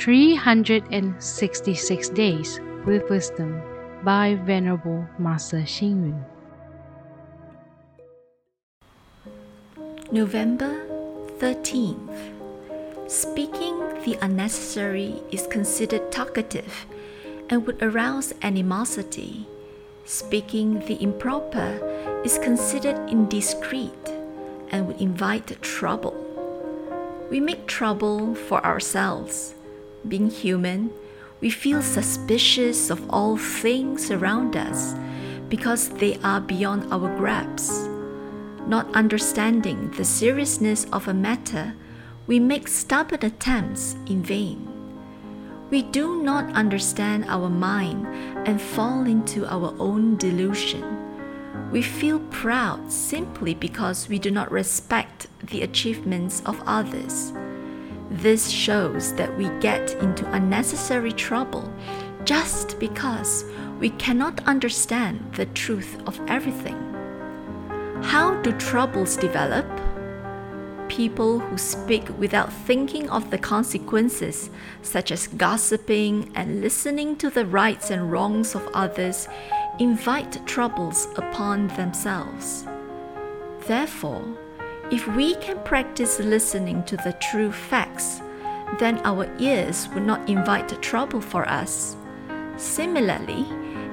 366 Days with Wisdom by Venerable Master Hsing Yun. November 13th. Speaking the unnecessary is considered talkative and would arouse animosity. Speaking the improper is considered indiscreet and would invite trouble. We make trouble for ourselves. Being human, we feel suspicious of all things around us because they are beyond our grasp. Not understanding the seriousness of a matter, we make stubborn attempts in vain. We do not understand our mind and fall into our own delusion. We feel proud simply because we do not respect the achievements of others. This shows that we get into unnecessary trouble just because we cannot understand the truth of everything. How do troubles develop? People who speak without thinking of the consequences, such as gossiping and listening to the rights and wrongs of others, invite troubles upon themselves. Therefore, if we can practice listening to the true facts, then our ears will not invite trouble for us. Similarly,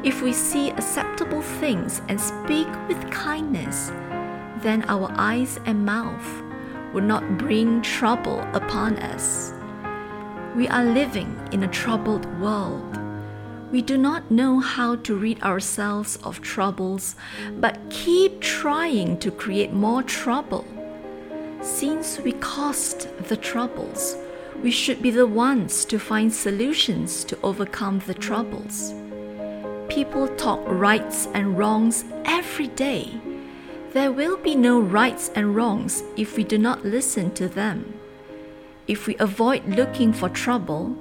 if we see acceptable things and speak with kindness, then our eyes and mouth will not bring trouble upon us. We are living in a troubled world. We do not know how to rid ourselves of troubles, but keep trying to create more trouble. Since we caused the troubles, we should be the ones to find solutions to overcome the troubles. People talk rights and wrongs every day. There will be no rights and wrongs if we do not listen to them. If we avoid looking for trouble,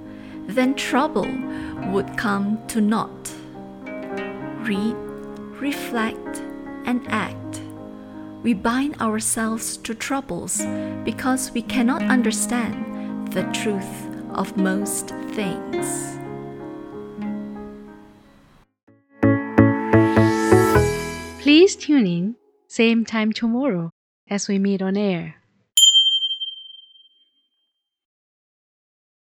then trouble would come to naught. Read, reflect, and act we bind ourselves to troubles because we cannot understand the truth of most things. Please tune in, same time tomorrow as we meet on air.